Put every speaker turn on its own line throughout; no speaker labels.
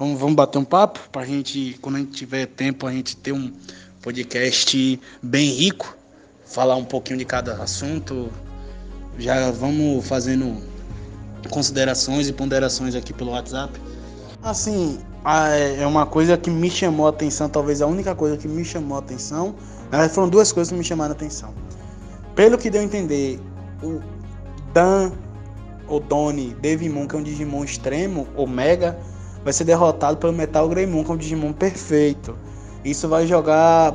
Vamos, vamos bater um papo pra gente, quando a gente tiver tempo, a gente ter um podcast bem rico, falar um pouquinho de cada assunto. Já vamos fazendo considerações e ponderações aqui pelo WhatsApp. Assim, é uma coisa que me chamou a atenção, talvez a única coisa que me chamou a atenção. foram duas coisas que me chamaram a atenção. Pelo que deu a entender, o Dan, o Donnie, Devimon, que é um Digimon extremo, ou Mega, vai ser derrotado pelo Metal Greymon, que é Digimon perfeito. Isso vai jogar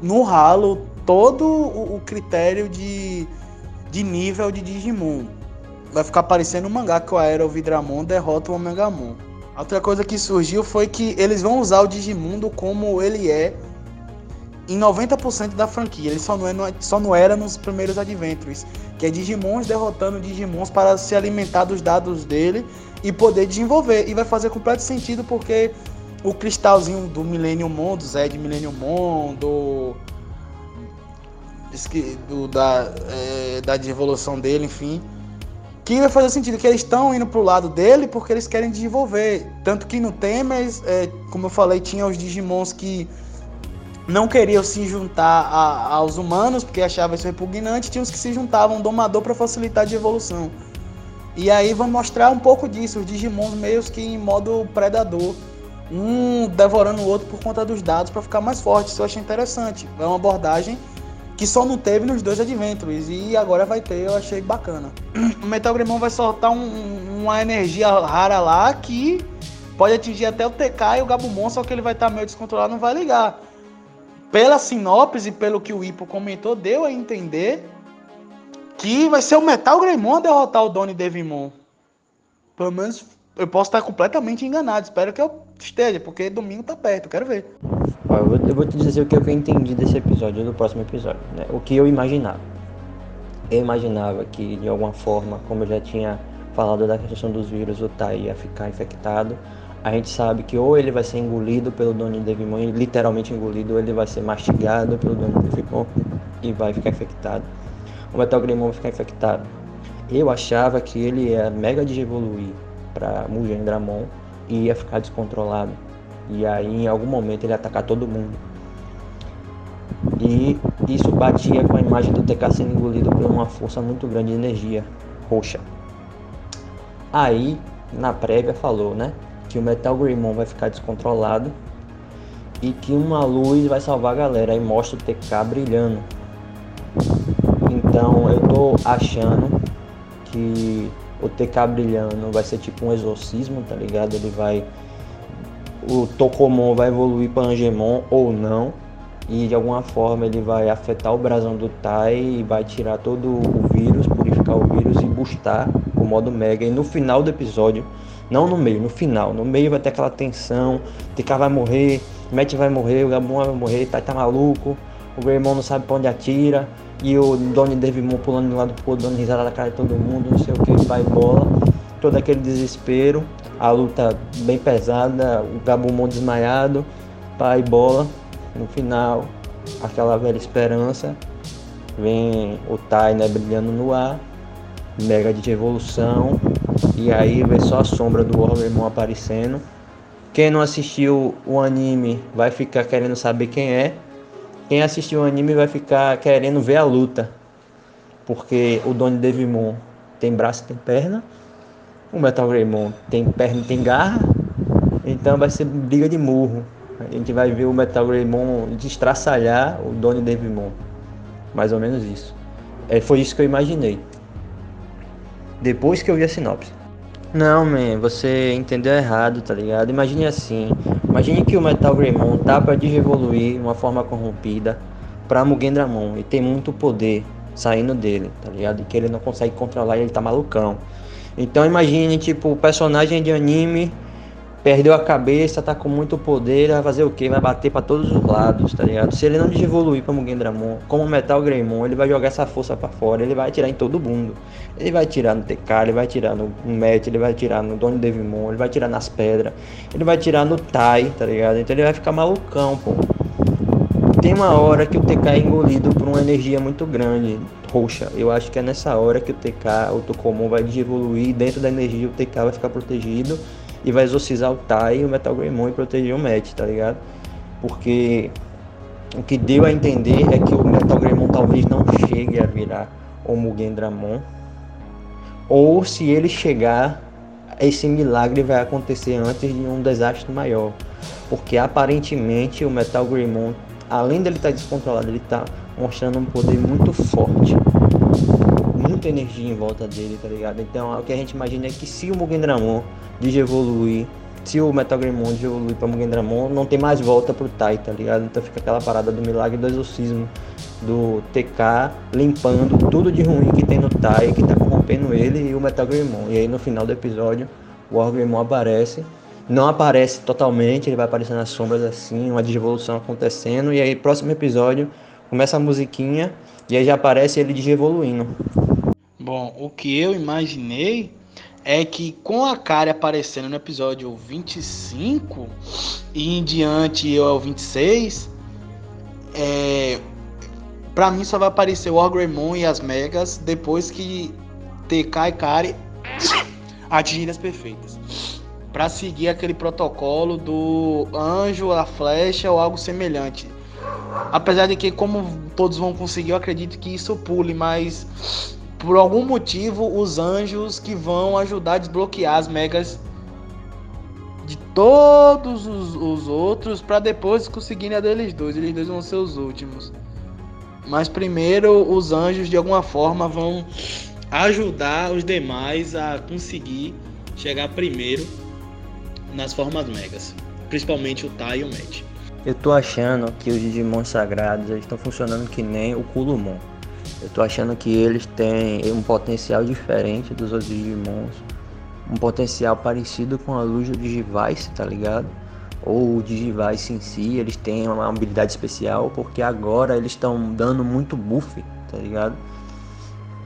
no ralo todo o, critério de, de nível de Digimon. Vai ficar parecendo um mangá que o Aero Vidramon derrota o Omegamon. Outra coisa que surgiu foi que eles vão usar o Digimundo como ele é em 90% da franquia. Ele só não, é, só não era nos primeiros Adventures, que é Digimons derrotando Digimons para se alimentar dos dados dele e poder desenvolver. E vai fazer completo sentido porque o cristalzinho do Millennium Mon, do Zed Millennium Mon, do, da, é, da evolução dele, enfim. Que vai fazer sentido que eles estão indo pro lado dele porque eles querem desenvolver. Tanto que no Temers, é, como eu falei, tinha os Digimons que não queriam se juntar a, aos humanos porque achavam isso repugnante, tinha os que se juntavam ao domador para facilitar a evolução. E aí vamos mostrar um pouco disso, os Digimons meio que em modo predador, um devorando o outro por conta dos dados para ficar mais forte. Isso eu achei interessante. É uma abordagem que só não teve nos dois Adventures e agora vai ter, eu achei bacana. O Metal Greymon vai soltar um, uma energia rara lá que pode atingir até o TK e o Gabumon, só que ele vai estar tá meio descontrolado, não vai ligar pela sinopse, pelo que o Ipo comentou, deu a entender que vai ser o Metal Greymon a derrotar o Donnie Devimon. Pelo menos eu posso estar completamente enganado. Espero que eu esteja, porque domingo tá perto, quero ver.
eu, vou, eu, vou, te dizer o que eu entendi desse episódio, do próximo episódio. Né? O que eu imaginava. Eu imaginava que, de alguma forma, como eu já tinha falado da questão dos vírus, o Tai ia ficar infectado a gente sabe que ou ele vai ser engolido pelo dono de Devimon, literalmente engolido, ou ele vai ser mastigado pelo dono de Devimon e vai ficar infectado. O Metal Greymon vai ficar infectado. Eu achava que ele ia mega evoluir para Mugen Dramon e ia ficar descontrolado. E aí em algum momento ele ia atacar todo mundo. E isso batia com a imagem do TK sendo engolido por uma força muito grande de energia roxa. Aí, na prévia, falou, né? Que o Metal Greymon vai ficar descontrolado e que uma luz vai salvar a galera. Aí mostra o TK brilhando. Então eu tô achando que o TK brilhando vai ser tipo um exorcismo, tá ligado? Ele vai. O Tokomon vai evoluir para Angemon ou não. E de alguma forma ele vai afetar o brasão do Tai e vai tirar todo o vírus, purificar o vírus e boostar o modo Mega. E no final do episódio não no meio, no final. No meio vai ter aquela tensão, TK vai morrer, Matt vai morrer, o Gabon vai morrer, tá, tá maluco, o Greymon não sabe pra onde atira, e o Donnie Devimon pulando de um lado pro outro, dando risada na cara de todo mundo, não sei o que, vai bola. Todo aquele desespero, a luta bem pesada, o Gabumon desmaiado, pai bola. No final, aquela velha esperança. Vem o Tai né, brilhando no ar, mega de evolução, e aí vê só a sombra do Warhammer aparecendo. Quem não assistiu o anime vai ficar querendo saber quem é. Quem assistiu o anime vai ficar querendo ver a luta. Porque o Donnie Devimon tem braço e tem perna. O Metal Greymon tem perna e tem garra. Então vai ser briga de murro. A gente vai ver o Metal Greymon destraçalhar o Donnie Devimon. Mais ou menos isso. É, foi isso que eu imaginei depois que eu vi a sinopse. Não, man, você entendeu errado, tá ligado? Imagine assim, imagine que o Metal Greymon tá para desevoluir de uma forma corrompida pra Mugen Dramon e tem muito poder saindo dele, tá ligado? E que ele não consegue controlar ele tá malucão. Então imagine, tipo, o personagem de anime perdeu a cabeça, tá com muito poder, vai fazer o que? Vai bater para todos os lados, tá ligado? Se ele não desevoluir para Mugen Dramon, como Metal Greymon, ele vai jogar essa força para fora, ele vai atirar em todo mundo. Ele vai tirar no TK, ele vai tirar no Matt, ele vai tirar no Donnie Devimon, ele vai tirar nas pedras, ele vai tirar no Tai, tá ligado? Então ele vai ficar malucão, pô. Tem uma hora que o TK é engolido por uma energia muito grande, roxa. Eu acho que é nessa hora que o TK, o Tokomon vai desevoluir, dentro da energia o TK vai ficar protegido e vai exorcizar o Tai e o Metal Greymon e proteger o Matt, tá ligado? Porque o que deu a entender é que o Metal Greymon talvez não chegue a virar o Mugen Dramon, ou se ele chegar, esse milagre vai acontecer antes de um desastre maior, porque aparentemente o Metal Greymon, além dele estar tá descontrolado, ele está mostrando um poder muito forte, muita energia em volta dele, tá ligado? Então o que a gente imagina é que se o Mugen Dramon evoluir se o Metal evoluir pra Mugen Dramon, não tem mais volta pro Tai, tá ligado? Então fica aquela parada do milagre do exorcismo do TK limpando tudo de ruim que tem no Tai, que tá corrompendo ele e o Metal. E aí no final do episódio, o Orgrimmon aparece. Não aparece totalmente, ele vai aparecer nas sombras assim, uma desevolução acontecendo. E aí, próximo episódio, começa a musiquinha e aí já aparece ele desevoluindo.
Bom, o que eu imaginei é que com a Kari aparecendo no episódio 25 e em diante eu ao 26, é, pra mim só vai aparecer o Orgrimmon e as Megas depois que TK e Kari atingirem as perfeitas. Para seguir aquele protocolo do anjo, a flecha ou algo semelhante. Apesar de que, como todos vão conseguir, eu acredito que isso pule, mas por algum motivo, os anjos que vão ajudar a desbloquear as megas de todos os, os outros para depois conseguirem a deles dois. Eles dois vão ser os últimos. Mas primeiro, os anjos de alguma forma vão ajudar os demais a conseguir chegar primeiro nas formas megas, principalmente o Tai e o Matt.
Eu tô achando que os Digimon sagrados estão funcionando que nem o Kulumon. Eu tô achando que eles têm um potencial diferente dos outros Digimons. Um potencial parecido com a luz do Digivice, tá ligado? Ou o Digivice em si, eles têm uma habilidade especial porque agora eles estão dando muito buff, tá ligado?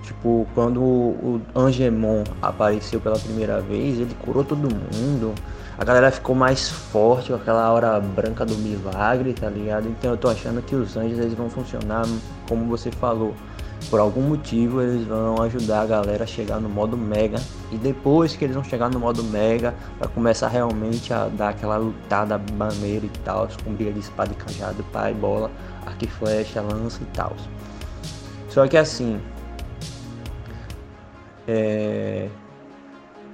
Tipo, quando o Angemon apareceu pela primeira vez, ele curou todo mundo. A galera ficou mais forte com aquela hora branca do milagre, tá ligado? Então eu tô achando que os anjos eles vão funcionar como você falou por algum motivo eles vão ajudar a galera a chegar no modo mega e depois que eles vão chegar no modo mega vai começar realmente a dar aquela lutada maneira e tal, com briga de espada e cajado, pai, bola, arco e flecha, lança e tal. Só que assim, é...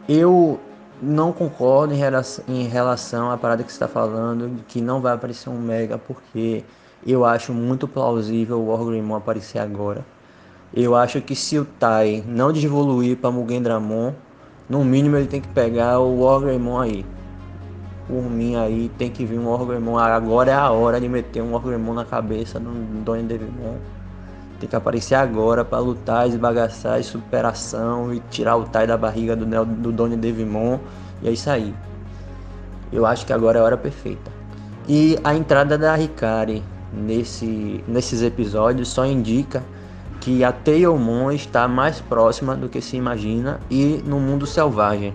eu não concordo em relação, em relação à parada que você está falando, que não vai aparecer um mega, porque eu acho muito plausível o Wargreymon aparecer agora eu acho que se o Tai não devoluir para Mugen Dramon, no mínimo ele tem que pegar o Wargreymon aí. Por mim aí tem que vir um Wargreymon. Agora é a hora de meter um Wargreymon na cabeça do Donnie Devimon. Tem que aparecer agora para lutar, esbagaçar, superação e tirar o Tai da barriga do, do Donnie Devimon. E é isso aí. Eu acho que agora é a hora perfeita. E a entrada da Ricari nesse, nesses episódios só indica que a Teomon está mais próxima do que se imagina e no mundo selvagem,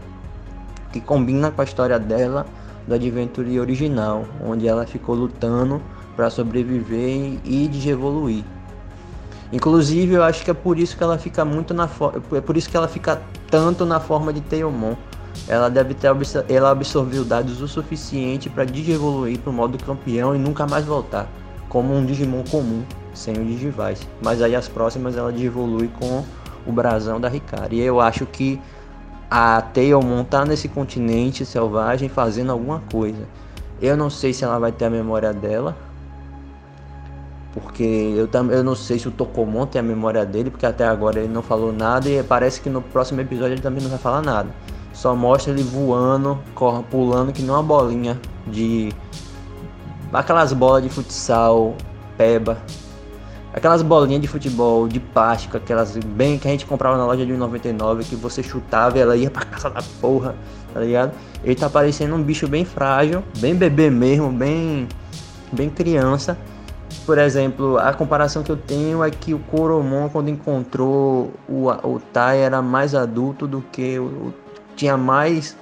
que combina com a história dela do Adventure original, onde ela ficou lutando para sobreviver e de evoluir. Inclusive, eu acho que é por isso que ela fica muito na é por isso que ela fica tanto na forma de Teomon. Ela deve ter ela absorveu dados o suficiente para digievoluir para o modo campeão e nunca mais voltar, como um Digimon comum sem o Digivice. Mas aí as próximas ela evolui com o brasão da Ricari. E eu acho que a Tailmon tá nesse continente selvagem fazendo alguma coisa. Eu não sei se ela vai ter a memória dela. Porque eu, eu não sei se o Tokomon tem a memória dele, porque até agora ele não falou nada e parece que no próximo episódio ele também não vai falar nada. Só mostra ele voando, pulando que nem uma bolinha de. Aquelas bolas de futsal, peba, Aquelas bolinhas de futebol de plástico, aquelas bem que a gente comprava na loja de 99, que você chutava e ela ia pra casa da porra, tá ligado? Ele tá parecendo um bicho bem frágil, bem bebê mesmo, bem, bem criança. Por exemplo, a comparação que eu tenho é que o Coromon, quando encontrou o, o Tai, era mais adulto do que o. Tinha mais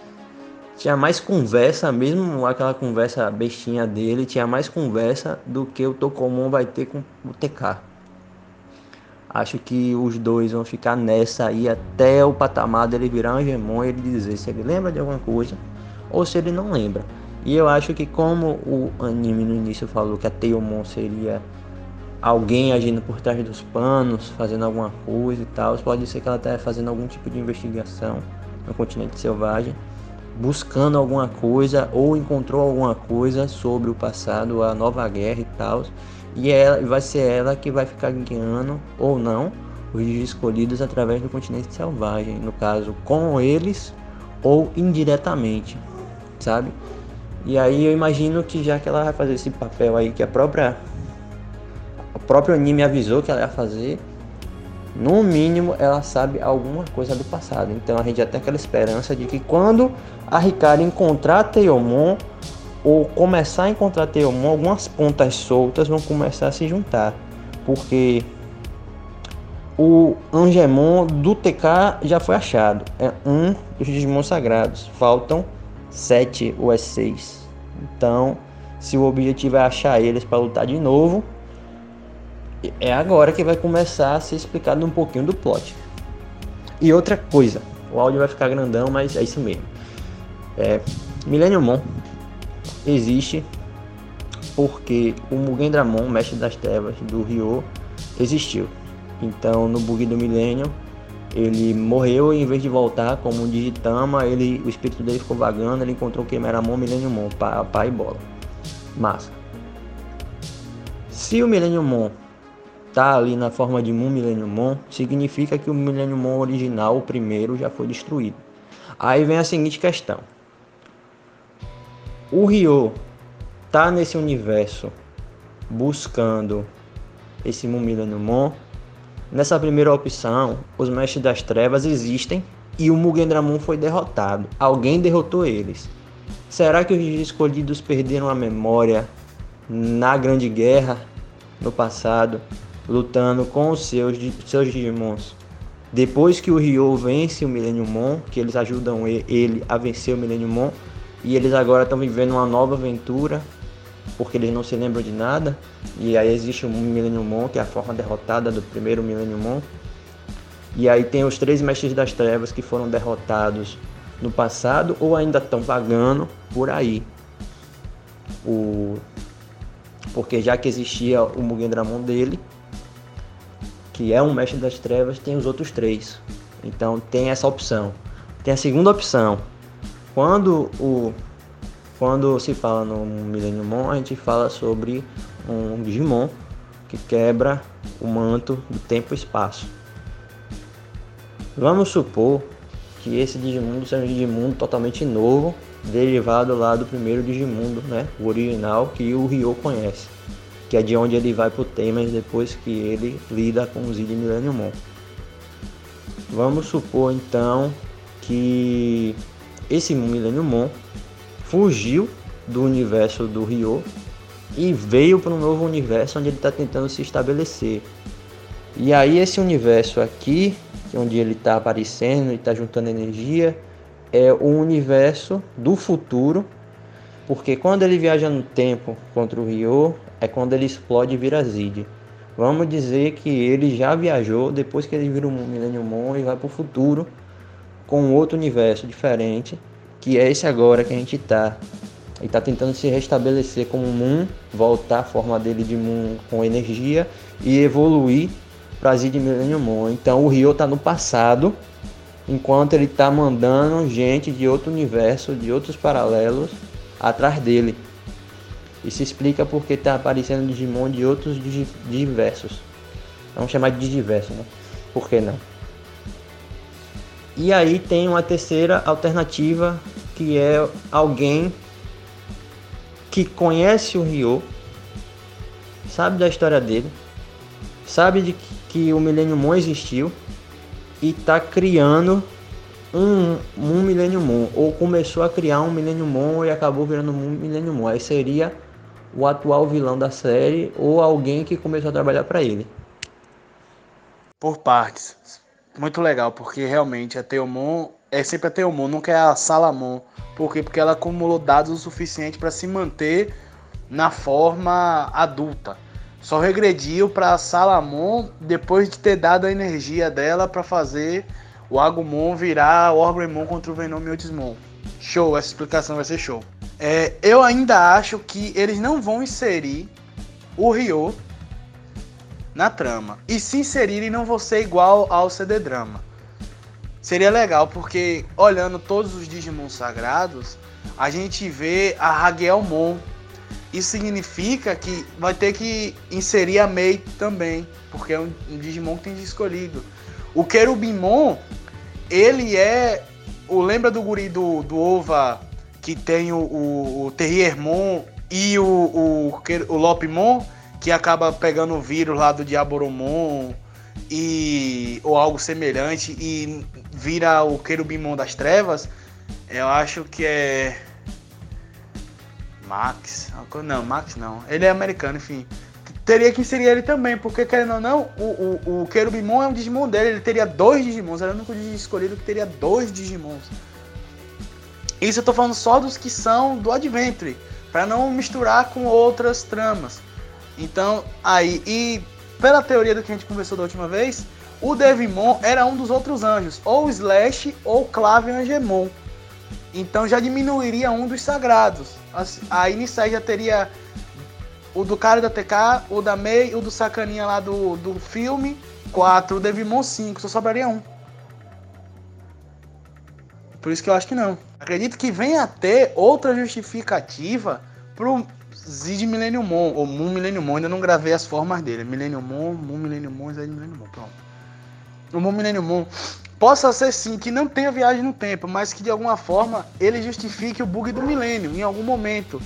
tinha mais conversa, mesmo aquela conversa bestinha dele, tinha mais conversa do que o Tokomon vai ter com o TK. Acho que os dois vão ficar nessa aí até o patamar dele virar um Angemon e ele dizer se ele lembra de alguma coisa ou se ele não lembra. E eu acho que como o anime no início falou que a Teomon seria alguém agindo por trás dos panos, fazendo alguma coisa e tal, pode ser que ela esteja fazendo algum tipo de investigação no continente selvagem, buscando alguma coisa ou encontrou alguma coisa sobre o passado, a nova guerra e tal, e ela vai ser ela que vai ficar guiando ou não os escolhidos através do continente selvagem, no caso com eles ou indiretamente, sabe? E aí eu imagino que já que ela vai fazer esse papel aí que a própria o próprio anime avisou que ela ia fazer, no mínimo ela sabe alguma coisa do passado. Então a gente já tem aquela esperança de que quando a Ricardo encontrar Teomon ou começar a encontrar Teomon, algumas pontas soltas vão começar a se juntar. Porque o Angemon do TK já foi achado. É um dos Digimon sagrados. Faltam sete ou é seis. Então, se o objetivo é achar eles para lutar de novo, é agora que vai começar a ser explicado um pouquinho do plot. E outra coisa, o áudio vai ficar grandão, mas é isso mesmo. É, Millennium Mon existe porque o Mugen Dramon, mestre das trevas do Ryo, existiu. Então, no bug do Millennium, ele morreu e em vez de voltar como um Digitama, ele, o espírito dele ficou vagando, ele encontrou o Meramon, Millennium Mon, pai, pai e bola. Massa. Se o Millennium Mon tá ali na forma de Moon Millennium Mon, significa que o Millennium Mon original, o primeiro, já foi destruído. Aí vem a seguinte questão. O Ryo tá nesse universo buscando esse Moon Millennium Mon Nessa primeira opção, os Mestres das Trevas existem e o Mugen Dramon foi derrotado. Alguém derrotou eles. Será que os escolhidos perderam a memória na Grande Guerra no passado, lutando com os seus, seus Digimons? Depois que o Ryo vence o Millennium Mon, que eles ajudam ele a vencer o Millennium Mon, e eles agora estão vivendo uma nova aventura porque eles não se lembram de nada. E aí existe o Millennium Mon, que é a forma derrotada do primeiro Millennium Mon. E aí tem os três mestres das trevas que foram derrotados no passado ou ainda estão vagando por aí. O... Porque já que existia o Mugen Dramon dele, que é um mestre das trevas, tem os outros três. Então tem essa opção. Tem a segunda opção. Quando o quando se fala no Millennium Mon, a gente fala sobre um Digimon que quebra o manto do tempo e espaço. Vamos supor que esse Digimundo seja um Digimundo totalmente novo, derivado lá do primeiro Digimundo, né? O original que o Ryo conhece, que é de onde ele vai pro Temas depois que ele lida com os de Millennium Mon. Vamos supor então que esse Millennium Mon fugiu do universo do Ryo e veio para um novo universo onde ele está tentando se estabelecer. E aí esse universo aqui, é onde ele está aparecendo e está juntando energia, é o universo do futuro, porque quando ele viaja no tempo contra o Ryo, é quando ele explode e vira Zid. Vamos dizer que ele já viajou depois que ele vira o Millennium Mon e vai para o futuro com outro universo diferente que é esse agora que a gente tá. Ele tá tentando se restabelecer como Moon, voltar à forma dele de Moon com energia e evoluir para Zid Millennium Moon. Então o Ryo tá no passado, enquanto ele tá mandando gente de outro universo, de outros paralelos atrás dele. E se explica porque tá aparecendo Digimon de outros diversos. Vamos chamar de digiverso, né? Por que não? E aí tem uma terceira alternativa que é alguém que conhece o Ryo, sabe da história dele, sabe de que o Millennium Mon existiu e está criando um, um Millennium Mon, ou começou a criar um Millennium Mon e acabou virando um Millennium Mon. Aí seria o atual vilão da série ou alguém que começou a trabalhar para ele.
Por partes. Muito legal, porque realmente a Teomon é sempre a Teomon, nunca é a Salamon. Por quê? Porque ela acumulou dados o suficiente para se manter na forma adulta. Só regrediu para Salamon depois de ter dado a energia dela para fazer o Agumon virar Orgrimmon contra o Venom e. Show, essa explicação vai ser show. É, eu ainda acho que eles não vão inserir o Ryo na trama. E se inserirem, não vão ser igual ao CD Drama. Seria legal, porque olhando todos os Digimon sagrados, a gente vê a Hagelmon. Isso significa que vai ter que inserir a Mei também, porque é um, um Digimon que tem escolhido. O Querubimon, ele é. O, lembra do guri do, do Ova que tem o, o, o Terriermon e o, o, o Lopimon, que acaba pegando o vírus lá do Diaboromon e ou algo semelhante e vira o querubimon das trevas, eu acho que é Max, não, Max não, ele é americano, enfim. Teria que inserir ele também, porque querendo ou não, o, o, o Querubimon é um Digimon dele, ele teria dois Digimons, era o único escolhido que teria dois Digimons. Isso eu tô falando só dos que são do Adventure, para não misturar com outras tramas. Então, aí, e pela teoria do que a gente conversou da última vez, o Devimon era um dos outros anjos, ou Slash ou Clave Angemon. Então já diminuiria um dos sagrados. Assim, aí nisso aí já teria o do cara da TK, o da Mei, o do sacaninha lá do, do filme, 4, o Devimon 5, só sobraria um. Por isso que eu acho que não. Acredito que venha a ter outra justificativa pro Zid Millennium Mon, ou Moon Millennium Mon, ainda não gravei as formas dele. Millennium Mon, Moon Millennium Zid Millennium Mon, pronto. O Moon Millennium possa ser sim que não tenha viagem no tempo, mas que de alguma forma ele justifique o bug do milênio em algum momento.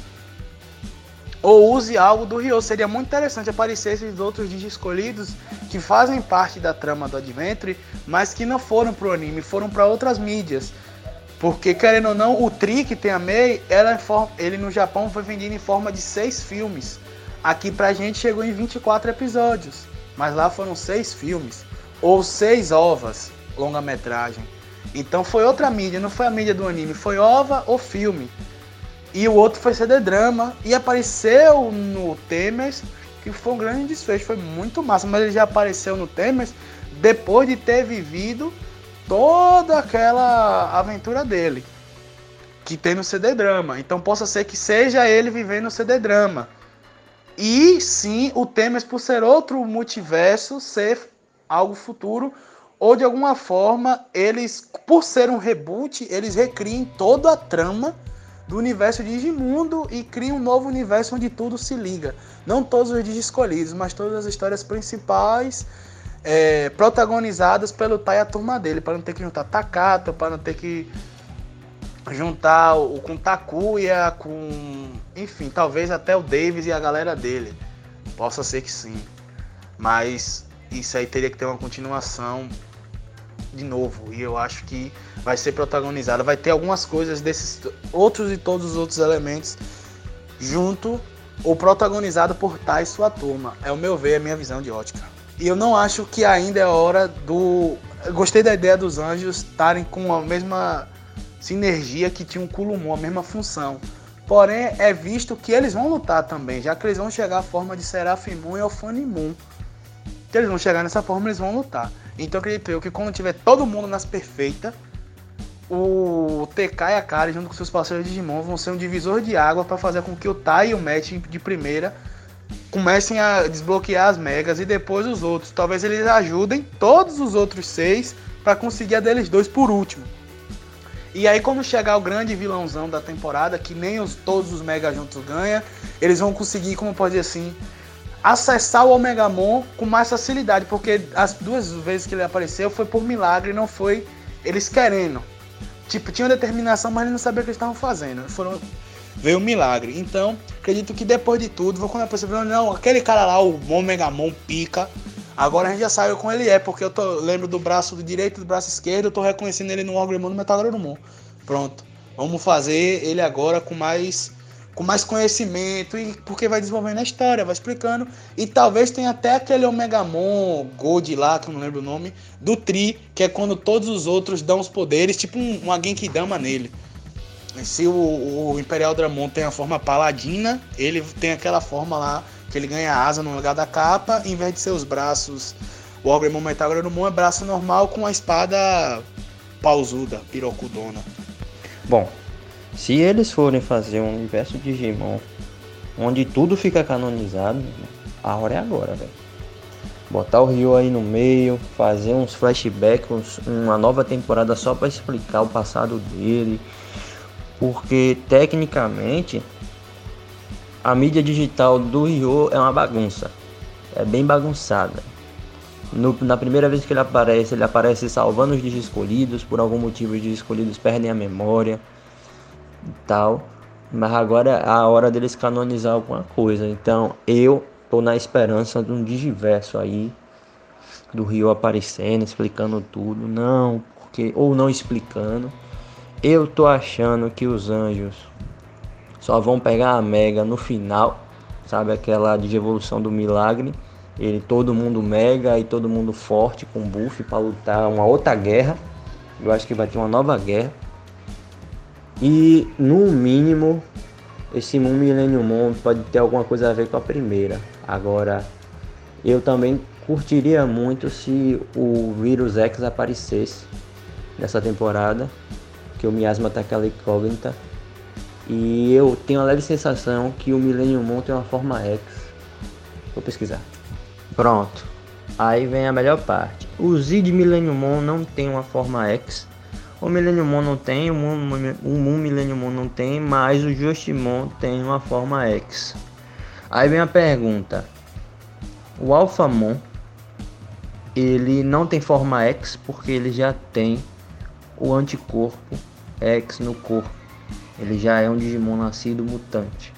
Ou use algo do Ryo. Seria muito interessante aparecer esses outros Digi escolhidos que fazem parte da trama do Adventure, mas que não foram pro anime, foram para outras mídias. Porque, querendo ou não, o Tri que tem a Mei, ela, ele no Japão foi vendido em forma de seis filmes. Aqui pra gente chegou em 24 episódios. Mas lá foram seis filmes. Ou seis ovas, longa-metragem. Então foi outra mídia, não foi a mídia do anime, foi ova ou filme. E o outro foi CD drama. E apareceu no Temers, que foi um grande desfecho, foi muito massa. Mas ele já apareceu no Temers depois de ter vivido toda aquela aventura dele que tem no CD drama. Então possa ser que seja ele vivendo no CD drama. E sim, o Temes por ser outro multiverso ser algo futuro ou de alguma forma eles por ser um reboot, eles recriem toda a trama do universo de Digimundo e criam um novo universo onde tudo se liga. Não todos os Digi escolhidos, mas todas as histórias principais é, protagonizadas pelo Tai e a turma dele, para não ter que juntar Takato, para não ter que juntar o com Takuya, com. Enfim, talvez até o Davis e a galera dele. Possa ser que sim. Mas isso aí teria que ter uma continuação de novo. E eu acho que vai ser protagonizada. Vai ter algumas coisas desses outros e todos os outros elementos junto ou protagonizado por Tai e sua turma. É o meu ver, é a minha visão de ótica. E eu não acho que ainda é hora do. Gostei da ideia dos anjos estarem com a mesma sinergia que tinha o Kulumon, a mesma função. Porém, é visto que eles vão lutar também, já que eles vão chegar à forma de Serafimon e Alfanimon. Que eles vão chegar nessa forma, eles vão lutar. Então acredito eu que quando tiver todo mundo nas perfeitas, o TK e a Kari, junto com seus parceiros de Digimon, vão ser um divisor de água para fazer com que o Tai e o Match de primeira comecem a desbloquear as megas e depois os outros. Talvez eles ajudem todos os outros seis para conseguir a deles dois por último. E aí quando chegar o grande vilãozão da temporada, que nem os, todos os Mega juntos ganham, eles vão conseguir, como pode dizer assim, acessar o Omegamon com mais facilidade, porque as duas vezes que ele apareceu foi por milagre, não foi eles querendo. Tipo, tinha determinação, mas eles não sabiam o que eles estavam fazendo. Foram veio um milagre. Então, acredito que depois de tudo, vou quando a pessoa não, aquele cara lá, o Momegamon pica. Agora a gente já sabe como ele é, porque eu tô, lembro do braço do direito e do braço esquerdo, eu tô reconhecendo ele no Orgrimmon do Metagromon. Pronto. Vamos fazer ele agora com mais com mais conhecimento e porque vai desenvolvendo a história, vai explicando e talvez tenha até aquele Omegamon Gold lá, que eu não lembro o nome, do Tri, que é quando todos os outros dão os poderes, tipo um, um alguém que dama nele. Se o, o Imperial Dramon tem a forma paladina, ele tem aquela forma lá que ele ganha asa no lugar da capa, em vez de ser os braços. O Ogre Metal Granumon é braço normal com a espada pausuda, pirocudona.
Bom, Se eles forem fazer um universo Digimon onde tudo fica canonizado, a hora é agora, velho. Botar o Ryo aí no meio, fazer uns flashbacks, uma nova temporada só para explicar o passado dele. Porque tecnicamente a mídia digital do Ryo é uma bagunça. É bem bagunçada. No, na primeira vez que ele aparece, ele aparece salvando os escolhidos. Por algum motivo, os escolhidos perdem a memória e tal. Mas agora é a hora deles canonizar alguma coisa. Então eu tô na esperança de um digiverso aí. Do Rio aparecendo, explicando tudo. Não, porque. Ou não explicando. Eu tô achando que os anjos só vão pegar a Mega no final. Sabe aquela de evolução do milagre ele todo mundo mega e todo mundo forte com buff para lutar uma outra guerra. Eu acho que vai ter uma nova guerra. E no mínimo esse Moon Millennium Mon pode ter alguma coisa a ver com a primeira. Agora eu também curtiria muito se o Vírus X aparecesse nessa temporada, que o Miasma tá aquela incógnita. E eu tenho a leve sensação que o Millennium Mon tem uma forma X. Vou pesquisar. Pronto. Aí vem a melhor parte. O Z de Millennium Mon não tem uma forma X. O Millennium Mon não tem, o Moon, o Moon Millennium Mon não tem, mas o Justimon tem uma forma X. Aí vem a pergunta. O Alphamon ele não tem forma X porque ele já tem o anticorpo X no corpo. Ele já é um Digimon nascido mutante.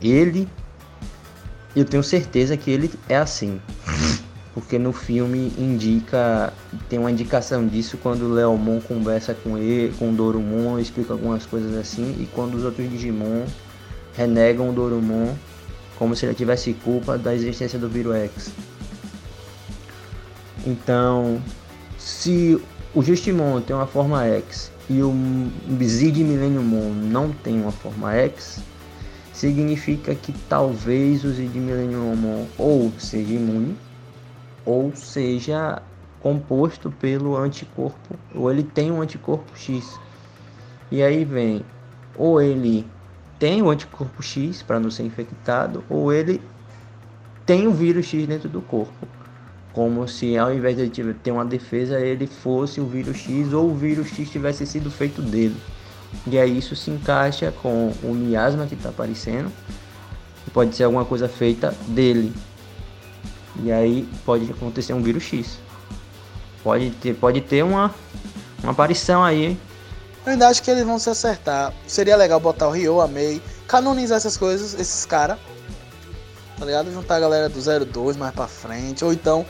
Ele eu tenho certeza que ele é assim. Porque no filme indica. Tem uma indicação disso quando o Leomon conversa com ele, com o Dorumon, explica algumas coisas assim. E quando os outros Digimon renegam o Dorumon como se ele tivesse culpa da existência do Viro X. Então, se o Justimon tem uma forma X e o Zid Millennium não tem uma forma X, significa que talvez o Zid Millennium ou seja imune ou seja composto pelo anticorpo, ou ele tem um anticorpo X. E aí vem, ou ele tem o anticorpo X para não ser infectado, ou ele tem o vírus X dentro do corpo. Como se ao invés de ele ter uma defesa, ele fosse o vírus X ou o vírus X tivesse sido feito dele. E aí isso se encaixa com o miasma que está aparecendo. Pode ser alguma coisa feita dele. E aí pode acontecer um vírus X. Pode ter, pode ter uma, uma aparição aí.
Eu ainda acho que eles vão se acertar. Seria legal botar o Ryo, a Mei, canonizar essas coisas, esses caras. Tá ligado? Juntar a galera do 02 mais pra frente. Ou então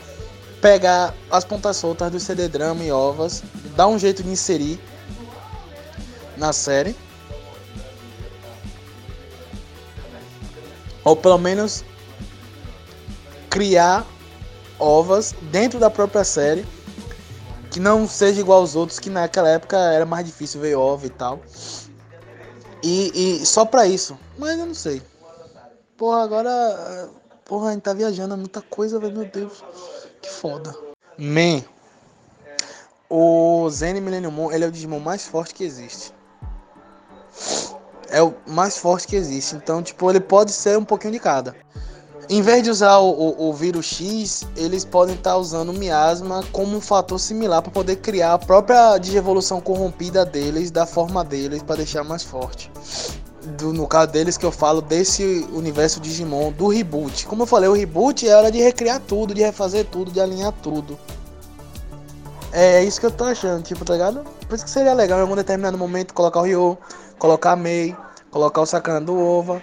pegar as pontas soltas do CD Drama e Ovas, dar um jeito de inserir na série. Ou pelo menos criar ovas dentro da própria série que não seja igual aos outros, que naquela época era mais difícil ver ova e tal. E, e só pra isso. Mas eu não sei. Porra, agora. Porra, a gente tá viajando, é muita coisa, velho. Meu Deus. Que foda. Man. O Zen Millennium ele é o Digimon mais forte que existe é o mais forte que existe. Então, tipo, ele pode ser um pouquinho de cada. Em vez de usar o, o, o vírus X, eles podem estar tá usando o miasma como um fator similar para poder criar a própria digievolução corrompida deles, da forma deles, para deixar mais forte. Do, no caso deles que eu falo desse universo Digimon do reboot. Como eu falei, o reboot é hora de recriar tudo, de refazer tudo, de alinhar tudo. É, é isso que eu tô achando, tipo, tá ligado? Por isso que seria legal em algum determinado momento colocar o Ryo, colocar a Mei, colocar o Sacana do Ova,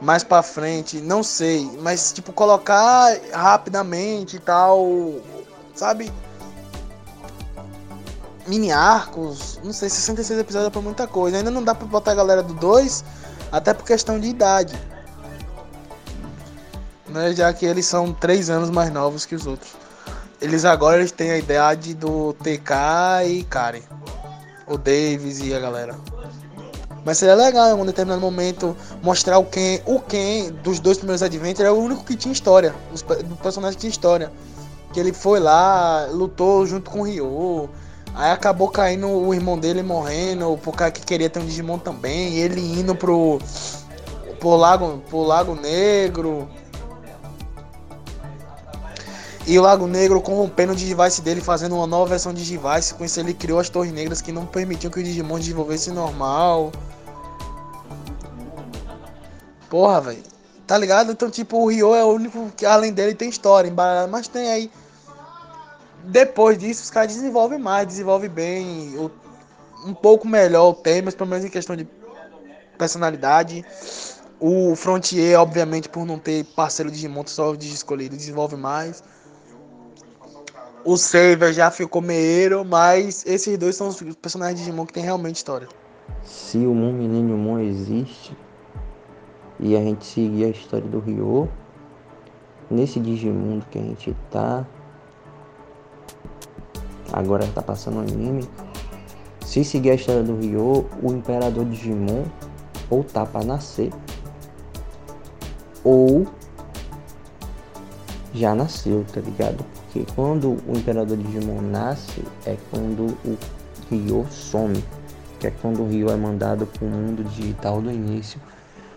mais pra frente, não sei, mas tipo, colocar rapidamente e tal, sabe? Mini arcos, não sei, 66 episódios é pra muita coisa. Ainda não dá pra botar a galera do 2, até por questão de idade. Né, já que eles são 3 anos mais novos que os outros. Eles agora eles têm a idade do TK e Karen. O Davis e a galera. Mas seria legal em um determinado momento mostrar o Ken. O Ken dos dois primeiros Adventures era o único que tinha história. do personagem que tinha história. Que ele foi lá, lutou junto com o Ryo. Aí acabou caindo o irmão dele morrendo, por cara que queria ter um Digimon também, ele indo pro, pro, Lago, pro Lago Negro. E o Lago Negro corrompendo o Digivice dele, fazendo uma nova versão de Digivice. Com isso ele criou as Torres Negras que não permitiam que o Digimon desenvolvesse normal. Porra, velho. Tá ligado? Então, tipo, o Ryo é o único que além dele tem história embaralhada. Mas tem aí. Depois disso, os caras desenvolvem mais, desenvolvem bem. O, um pouco melhor o tema, pelo menos em questão de personalidade. O Frontier, obviamente, por não ter parceiro Digimon, só de escolhido, desenvolve mais. O Saver já ficou meio, mas esses dois são os personagens de Digimon que tem realmente história.
Se o Moon Millennium Moon existe e a gente seguir a história do Ryo, nesse Digimundo que a gente tá, agora tá passando anime, se seguir a história do Ryo, o Imperador Digimon ou tá pra nascer, ou já nasceu, tá ligado? Porque quando o Imperador Digimon nasce, é quando o Ryo some, que é quando o Ryo é mandado pro mundo digital do início,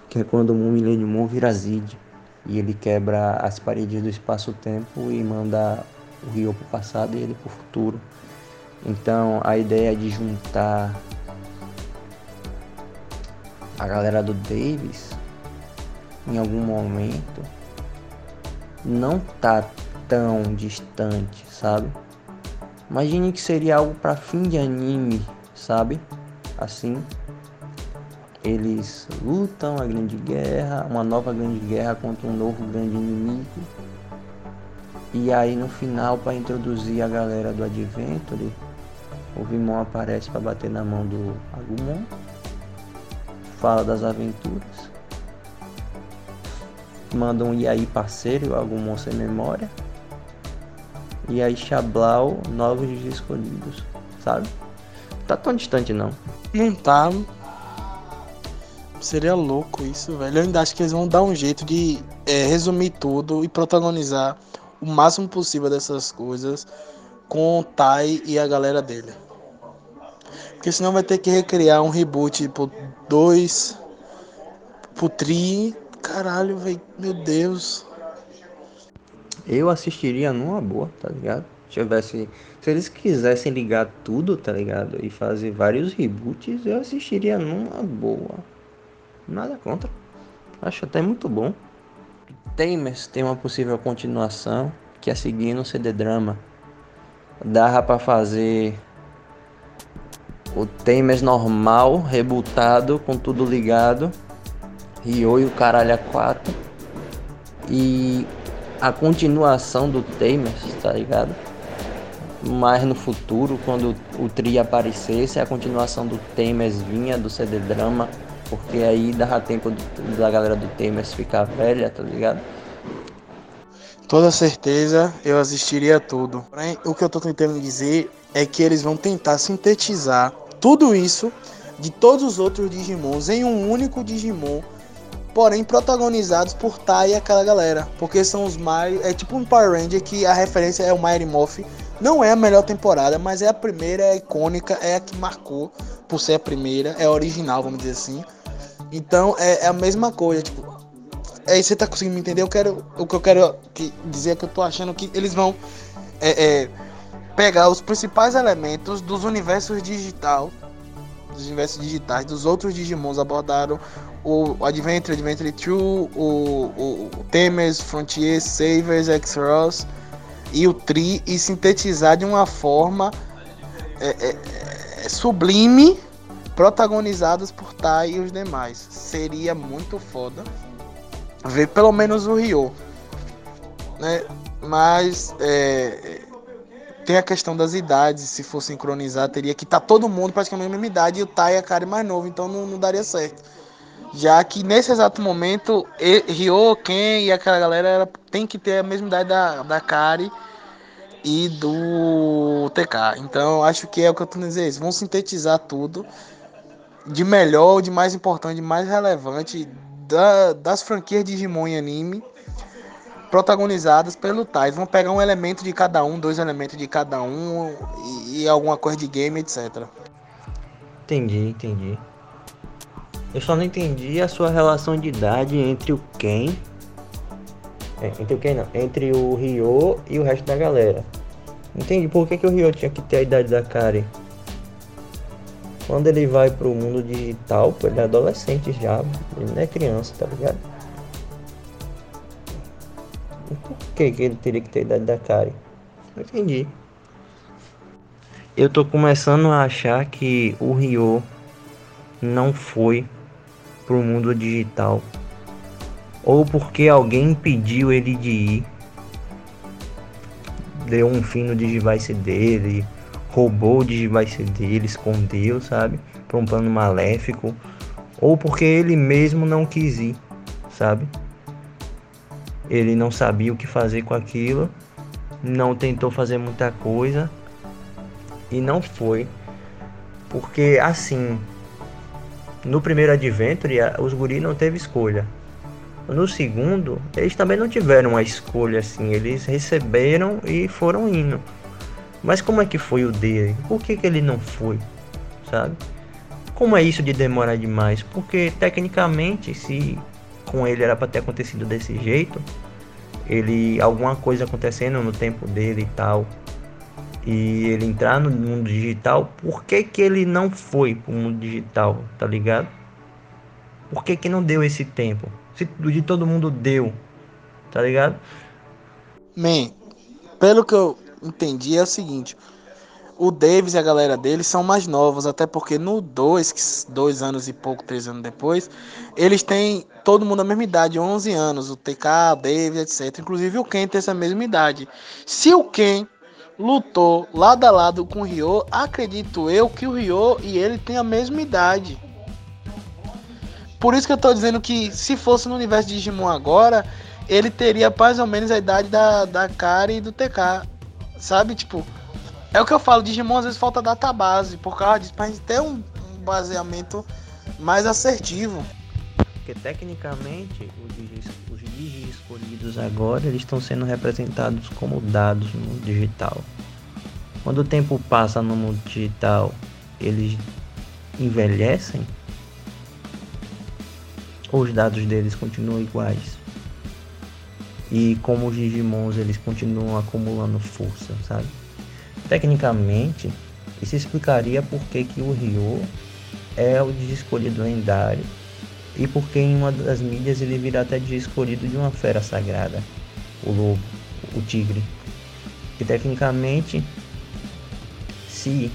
que é quando o Millennium vira Zid, e ele quebra as paredes do espaço-tempo e manda o Ryo pro passado e ele pro futuro. Então a ideia de juntar a galera do Davis em algum momento não tá tão distante, sabe? Imagine que seria algo para fim de anime, sabe? Assim, eles lutam a grande guerra, uma nova grande guerra contra um novo grande inimigo. E aí no final, para introduzir a galera do Adventure, o Vimon aparece para bater na mão do Agumon, fala das aventuras, manda um e aí parceiro, Agumon sem memória, e aí Xablau, novos escolhidos, sabe? Tá tão distante não.
Não tá. Seria louco isso, velho. Eu ainda acho que eles vão dar um jeito de é, resumir tudo e protagonizar o máximo possível dessas coisas com o Tai e a galera dele. Porque senão vai ter que recriar um reboot pro 2, pro Tri. Caralho, velho. Meu Deus.
Eu assistiria numa boa, tá ligado? Se tivesse. Se eles quisessem ligar tudo, tá ligado? E fazer vários reboots, eu assistiria numa boa. Nada contra. Acho até muito bom. Tamers tem uma possível continuação, que é seguindo o CD Drama. Dava pra fazer o Tamers normal, rebutado, com tudo ligado. Ryo e o caralho a 4. E a continuação do Tamers, tá ligado? Mas no futuro, quando o Tri aparecesse, a continuação do Tamers vinha do CD Drama, porque aí dava tempo do, da galera do Tamers ficar velha, tá ligado?
Toda certeza eu assistiria tudo. Porém, o que eu tô tentando dizer é que eles vão tentar sintetizar tudo isso de todos os outros Digimons em um único Digimon porém protagonizados por Tai e aquela galera, porque são os mais é tipo um Power Ranger que a referência é o Mighty Morphin. Não é a melhor temporada, mas é a primeira, é icônica, é a que marcou por ser a primeira, é original, vamos dizer assim. Então é, é a mesma coisa, tipo, é você tá conseguindo me entender? Eu quero, o que eu quero dizer é que eu tô achando que eles vão é, é, pegar os principais elementos dos universos digital, dos universos digitais, dos outros Digimons abordaram o Adventure, Adventure 2, o, o, o Temers, Frontier, Savers, X-Ross e o Tri e sintetizar de uma forma é, é, é, sublime, protagonizados por Tai e os demais. Seria muito foda ver pelo menos o Ryo, né? Mas é, tem a questão das idades, se for sincronizar, teria que estar tá todo mundo praticamente na mesma idade e o Tai é cara mais novo, então não, não daria certo já que nesse exato momento Ryo, Ken e aquela galera tem que ter a mesma idade da, da Kari e do TK. Então acho que é o que eu tô dizendo, vão sintetizar tudo de melhor, de mais importante, de mais relevante da, das franquias de Digimon e anime protagonizadas pelo Tais. Vão pegar um elemento de cada um, dois elementos de cada um e, e alguma coisa de game, etc.
Entendi, entendi. Eu só não entendi a sua relação de idade entre o Ken. É, entre o Ken não, entre o Ryo e o resto da galera. Entendi por que, que o Ryo tinha que ter a idade da Kari. Quando ele vai pro mundo digital, ele é adolescente já, ele não é criança, tá ligado? Por que, que ele teria que ter a idade da Kari? Não entendi. Eu tô começando a achar que o Ryo não foi pro mundo digital. Ou porque alguém impediu ele de ir. Deu um fim no Digivice dele. Roubou o Digivice dele, escondeu, sabe? Pra um plano maléfico. Ou porque ele mesmo não quis ir, sabe? Ele não sabia o que fazer com aquilo. Não tentou fazer muita coisa e não foi. Porque assim, no primeiro Adventure, os guri não teve escolha. No segundo, eles também não tiveram uma escolha assim, eles receberam e foram indo. Mas como é que foi o dele? Por que, que ele não foi? Sabe? Como é isso de demorar demais? Porque tecnicamente, se com ele era para ter acontecido desse jeito, ele alguma coisa acontecendo no tempo dele e tal, e ele entrar no mundo digital, por que, que ele não foi pro mundo digital, tá ligado? Por que, que não deu esse tempo? Se de todo mundo deu, tá ligado?
Man, pelo que eu entendi é o seguinte. O Davis e a galera dele são mais novos, até porque no 2, dois anos e pouco, três anos depois, eles têm todo mundo a mesma idade, 11 anos, o TK, o Davis, etc. Inclusive o Ken tem essa mesma idade. Se o Ken lutou lado a lado com o Ryo, acredito eu que o Ryo e ele têm a mesma idade. Por isso que eu tô dizendo que se fosse no universo de Digimon agora, ele teria mais ou menos a idade da, da Kari e do TK. Sabe? Tipo, é o que eu falo, Digimon às vezes falta database, por causa disso, pra gente ter um, baseamento mais assertivo.
Porque tecnicamente os Digi, os escolhidos agora eles estão sendo representados como dados no digital. Quando o tempo passa no mundo digital, eles envelhecem ou os dados deles continuam iguais? E como os Digimons eles continuam acumulando força, sabe? Tecnicamente, isso explicaria por que, que o Ryo é o escolhido lendário e porque em uma das mídias ele virá até de escolhido de uma fera sagrada, o lobo, o tigre. E tecnicamente, se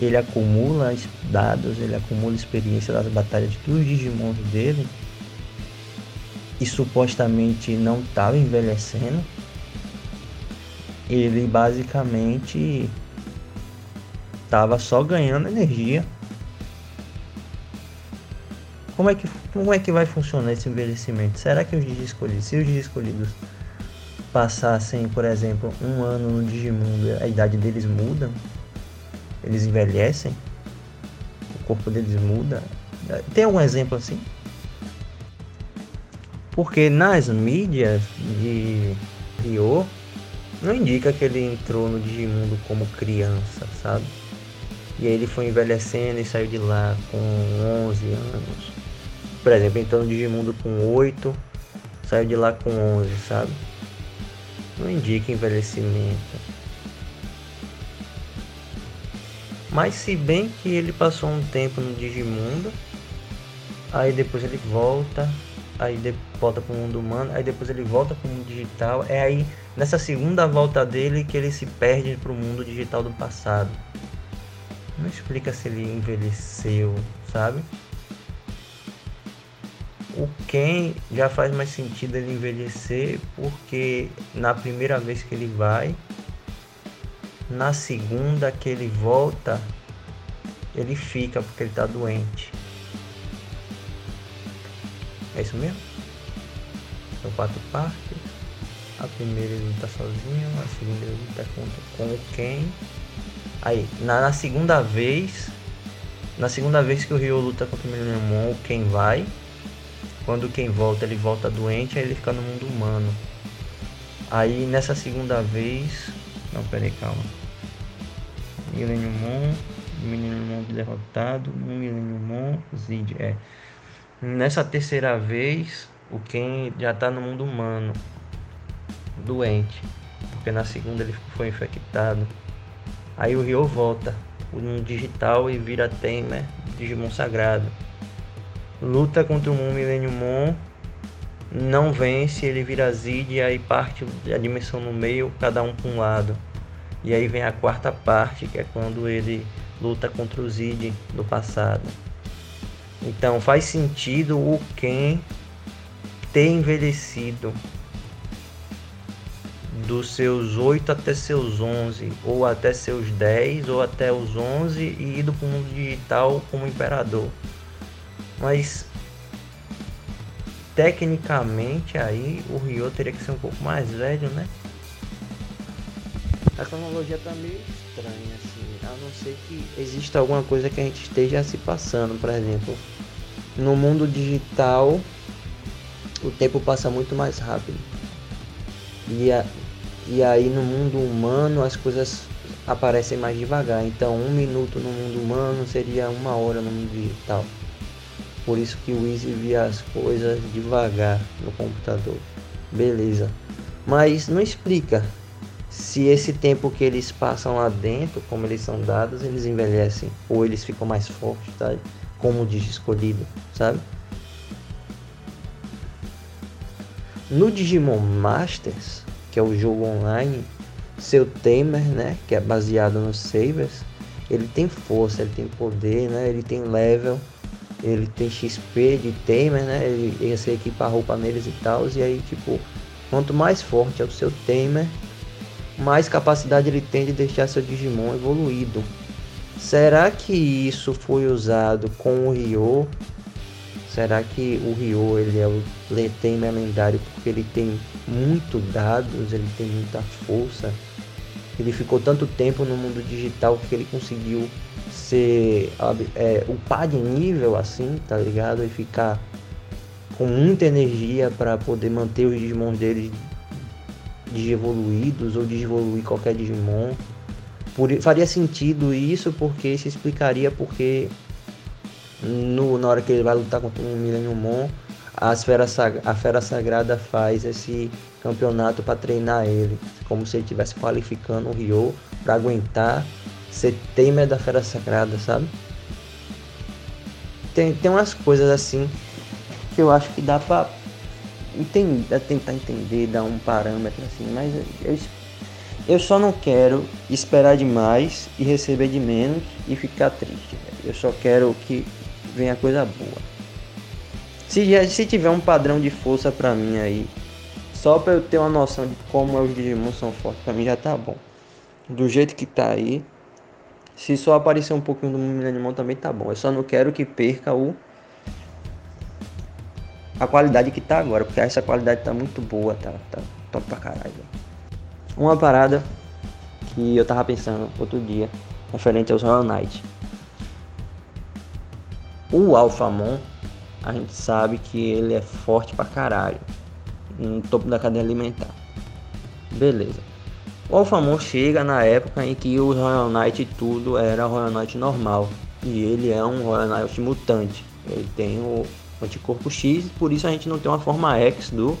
ele acumula dados, ele acumula experiência das batalhas dos Digimons dele e supostamente não estava envelhecendo, ele basicamente estava só ganhando energia como é que, como é que vai funcionar esse envelhecimento? Será que os escolhidos, se os escolhidos passassem, por exemplo, um ano no Digimundo, a idade deles muda? Eles envelhecem? O corpo deles muda? Tem algum exemplo assim? Porque nas mídias de Rio não indica que ele entrou no Digimundo como criança, sabe? E aí ele foi envelhecendo e saiu de lá com 11 anos. Por exemplo, entrou no Digimundo com 8, saiu de lá com 11, sabe? Não indica envelhecimento. Mas se bem que ele passou um tempo no Digimundo, aí depois ele volta, aí de, volta para o mundo humano, aí depois ele volta para o mundo digital. É aí nessa segunda volta dele que ele se perde para o mundo digital do passado. Não explica se ele envelheceu, sabe? o Ken já faz mais sentido ele envelhecer porque na primeira vez que ele vai, na segunda que ele volta, ele fica porque ele tá doente. É isso mesmo? São quatro partes. A primeira ele luta sozinho, a segunda ele luta com, com o Ken. Aí, na, na segunda vez, na segunda vez que o Ryo luta contra o o Ken vai. Quando quem volta, ele volta doente, aí ele fica no mundo humano. Aí nessa segunda vez. Não, peraí, calma. Millennium Mon, Millennium Mon derrotado, Millennium Mon, Zid, é. Nessa terceira vez, o Ken já tá no mundo humano, doente, porque na segunda ele foi infectado. Aí o Ryo volta no digital e vira Temer, Digimon sagrado. Luta contra o Moon Millennium não vence, ele vira Zid e aí parte a dimensão no meio, cada um para um lado. E aí vem a quarta parte, que é quando ele luta contra o Zid do passado. Então faz sentido o Ken ter envelhecido dos seus 8 até seus 11, ou até seus 10, ou até os 11 e ido para o mundo digital como imperador. Mas tecnicamente aí o Ryo teria que ser um pouco mais velho, né? A cronologia tá meio estranha, assim, não ser que exista alguma coisa que a gente esteja se passando, por exemplo. No mundo digital, o tempo passa muito mais rápido. E, a, e aí no mundo humano as coisas aparecem mais devagar. Então um minuto no mundo humano seria uma hora no mundo digital. Por isso que o Easy via as coisas devagar no computador. Beleza. Mas não explica se esse tempo que eles passam lá dentro, como eles são dados, eles envelhecem ou eles ficam mais fortes, tá? Como diz escolhido, sabe? No Digimon Masters, que é o jogo online, seu Tamer, né, que é baseado nos Savers, ele tem força, ele tem poder, né, ele tem level, ele tem XP de Tamer, né, ele, se equipa a roupa neles e tal, e aí, tipo, quanto mais forte é o seu Tamer, mais capacidade ele tem de deixar seu Digimon evoluído. Será que isso foi usado com o Ryo? Será que o Ryo ele é o Letema lendário porque ele tem muito dados, ele tem muita força? Ele ficou tanto tempo no mundo digital que ele conseguiu ser é, upar de nível assim, tá ligado? E ficar com muita energia para poder manter os Digimons dele evoluídos ou evoluir qualquer Digimon. Por, faria sentido isso porque isso explicaria porque no, na hora que ele vai lutar contra um Millennium Mon, a, a Fera Sagrada faz esse campeonato para treinar ele, como se ele estivesse qualificando o Ryo para aguentar ser temer da Fera Sagrada, sabe? Tem, tem umas coisas assim que eu acho que dá pra entender, tentar entender, dar um parâmetro assim, mas eu, eu só não quero esperar demais e receber de menos e ficar triste. Eu só quero que venha coisa boa. Se, se tiver um padrão de força pra mim aí, só pra eu ter uma noção de como os Digimon são fortes, pra mim já tá bom. Do jeito que tá aí. Se só aparecer um pouquinho do Millennium também tá bom. Eu só não quero que perca o a qualidade que tá agora, porque essa qualidade tá muito boa, tá, tá top pra caralho. Uma parada que eu tava pensando outro dia, referente aos Royal Knight. O Alphamon, a gente sabe que ele é forte pra caralho, no topo da cadeia alimentar. Beleza. O Alphamon chega na época em que o Royal Knight tudo era Royal Knight normal. E ele é um Royal Knight mutante. Ele tem o anticorpo X, por isso a gente não tem uma forma X do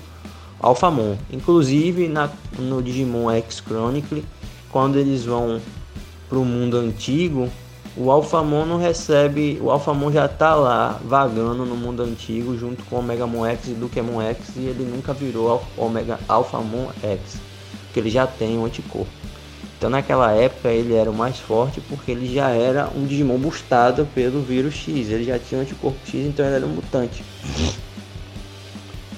Alphamon. Inclusive na, no Digimon X Chronicle, quando eles vão para o mundo antigo, o Alphamon não recebe, o Alphamon já está lá vagando no mundo antigo junto com o Omegamon X e Dukemon X e ele nunca virou Omega Alphamon X, porque ele já tem um anticorpo. Então naquela época ele era o mais forte porque ele já era um Digimon boostado pelo vírus X. Ele já tinha um anticorpo X, então ele era um mutante.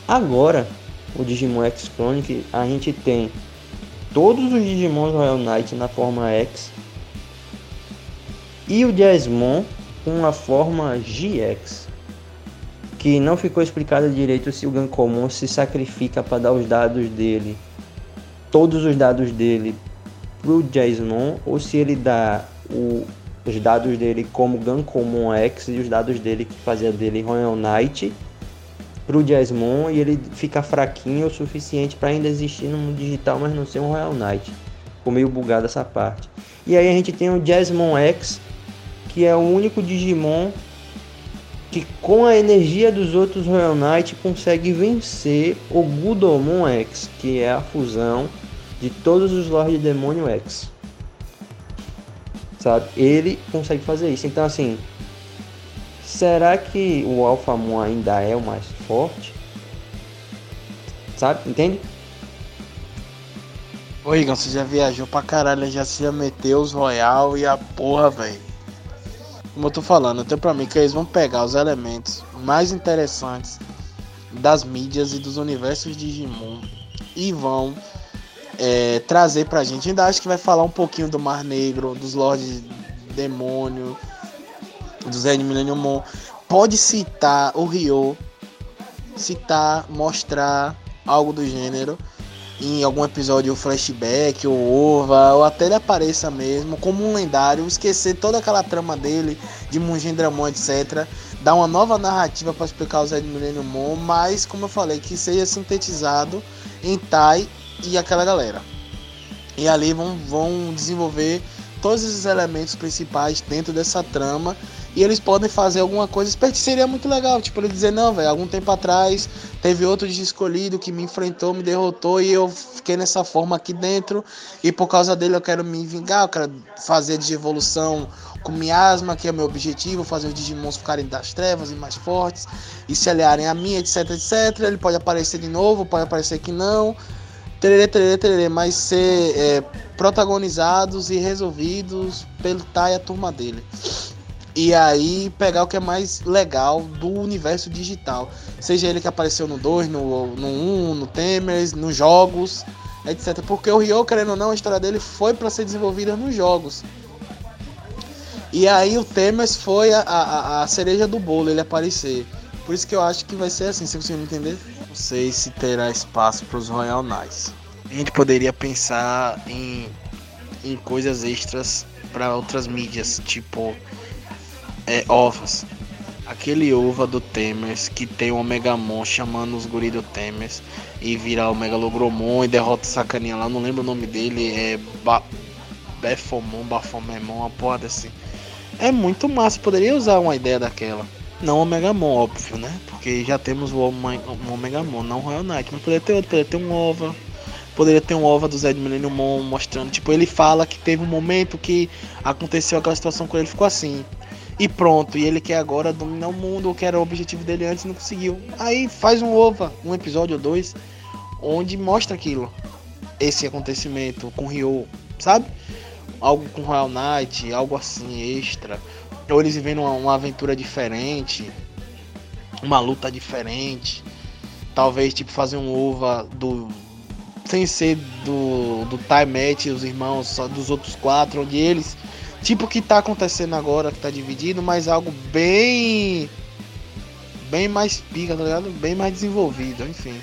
Agora, o Digimon X Chronic, a gente tem todos os Digimons Royal Knight na forma X e o Jasmon com a forma GX. Que não ficou explicado direito se o Gankomon se sacrifica para dar os dados dele, todos os dados dele pro Jason ou se ele dá o, os dados dele como Gun Common X e os dados dele que fazia dele Royal Knight pro Jasmine e ele fica fraquinho o suficiente para ainda existir no mundo digital, mas não ser um Royal Knight. Ficou meio bugado essa parte. E aí a gente tem o Jasmine X, que é o único Digimon que com a energia dos outros Royal Knight consegue vencer o Gudomon X, que é a fusão de todos os Lord Demônio X. Sabe? Ele consegue fazer isso. Então assim, será que o Alpha Moon ainda é o mais forte? Sabe? Entende?
Ô Igor, você já viajou pra caralho, já se já meteu os Royal e a porra, velho. Como eu tô falando, eu tenho pra mim que eles vão pegar os elementos mais interessantes das mídias e dos universos de Digimon e vão é, trazer pra gente. Ainda acho que vai falar um pouquinho do Mar Negro, dos Lords Demônio, dos Red Millennium Mon. Pode citar o Ryo, citar, mostrar algo do gênero em algum episódio flashback ou ova, ou até ele apareça mesmo como um lendário, esquecer toda aquela trama dele de Mungendramon, etc. Dar uma nova narrativa para explicar os Red Millennium Mon, mas como eu falei, que seja sintetizado em Tai e aquela galera. E ali vão, vão desenvolver todos esses elementos principais dentro dessa trama e eles podem fazer alguma coisa. Seria muito legal, tipo, ele dizer, não, velho, algum tempo atrás teve outro escolhido que me enfrentou, me derrotou e eu fiquei nessa forma aqui dentro. E por causa dele eu quero me vingar, eu quero fazer de evolução com miasma, que é meu objetivo, fazer os Digimons ficarem das trevas e mais fortes e se aliarem a mim, etc, etc. Ele pode aparecer de novo, pode aparecer que não. Tererê, tererê, tererê, mas ser é, protagonizados e resolvidos pelo Tai e a turma dele. E aí pegar o que é mais legal do universo digital. Seja ele que apareceu no 2, no, no 1, um, no Temers, nos jogos, etc. Porque o Ryo, querendo ou não, a história dele foi para ser desenvolvida nos jogos. E aí o Temers foi a, a, a, cereja do bolo, ele aparecer. Por isso que eu acho que vai ser assim, você me entender. Não sei se terá espaço para os Royal Knights. A gente poderia pensar em, em coisas extras para outras mídias, tipo é, ovos. Aquele ova do Temers que tem o Omegamon chamando os guri do Temers e vira o Megalogromon e derrota o sacaninha lá, não lembro o nome dele, é ba Befomon, Bafomemon, uma porra desse. É muito massa, poderia usar uma ideia daquela. Não o Omegamon, óbvio, né? Porque já temos o Omegamon, não o Royal Knight. Mas poderia ter outro, poderia ter um OVA. Poderia ter um OVA do Zed Millennium Mon mostrando. Tipo, ele fala que teve um momento que aconteceu aquela situação com ele ficou assim e pronto. E ele quer agora dominar o mundo, que era o objetivo dele antes, não conseguiu. Aí faz um OVA, um episódio ou dois, onde mostra aquilo, esse acontecimento com Ryo, sabe? Algo com Royal Knight, algo assim extra. Ou eles vivendo uma, uma aventura diferente, uma luta diferente. Talvez tipo fazer um OVA do sem ser do, do Time Match, os irmãos, só dos outros quatro, onde eles Tipo o que tá acontecendo agora, que tá dividido, mas algo bem. Bem mais pica, tá ligado? Bem mais desenvolvido, enfim.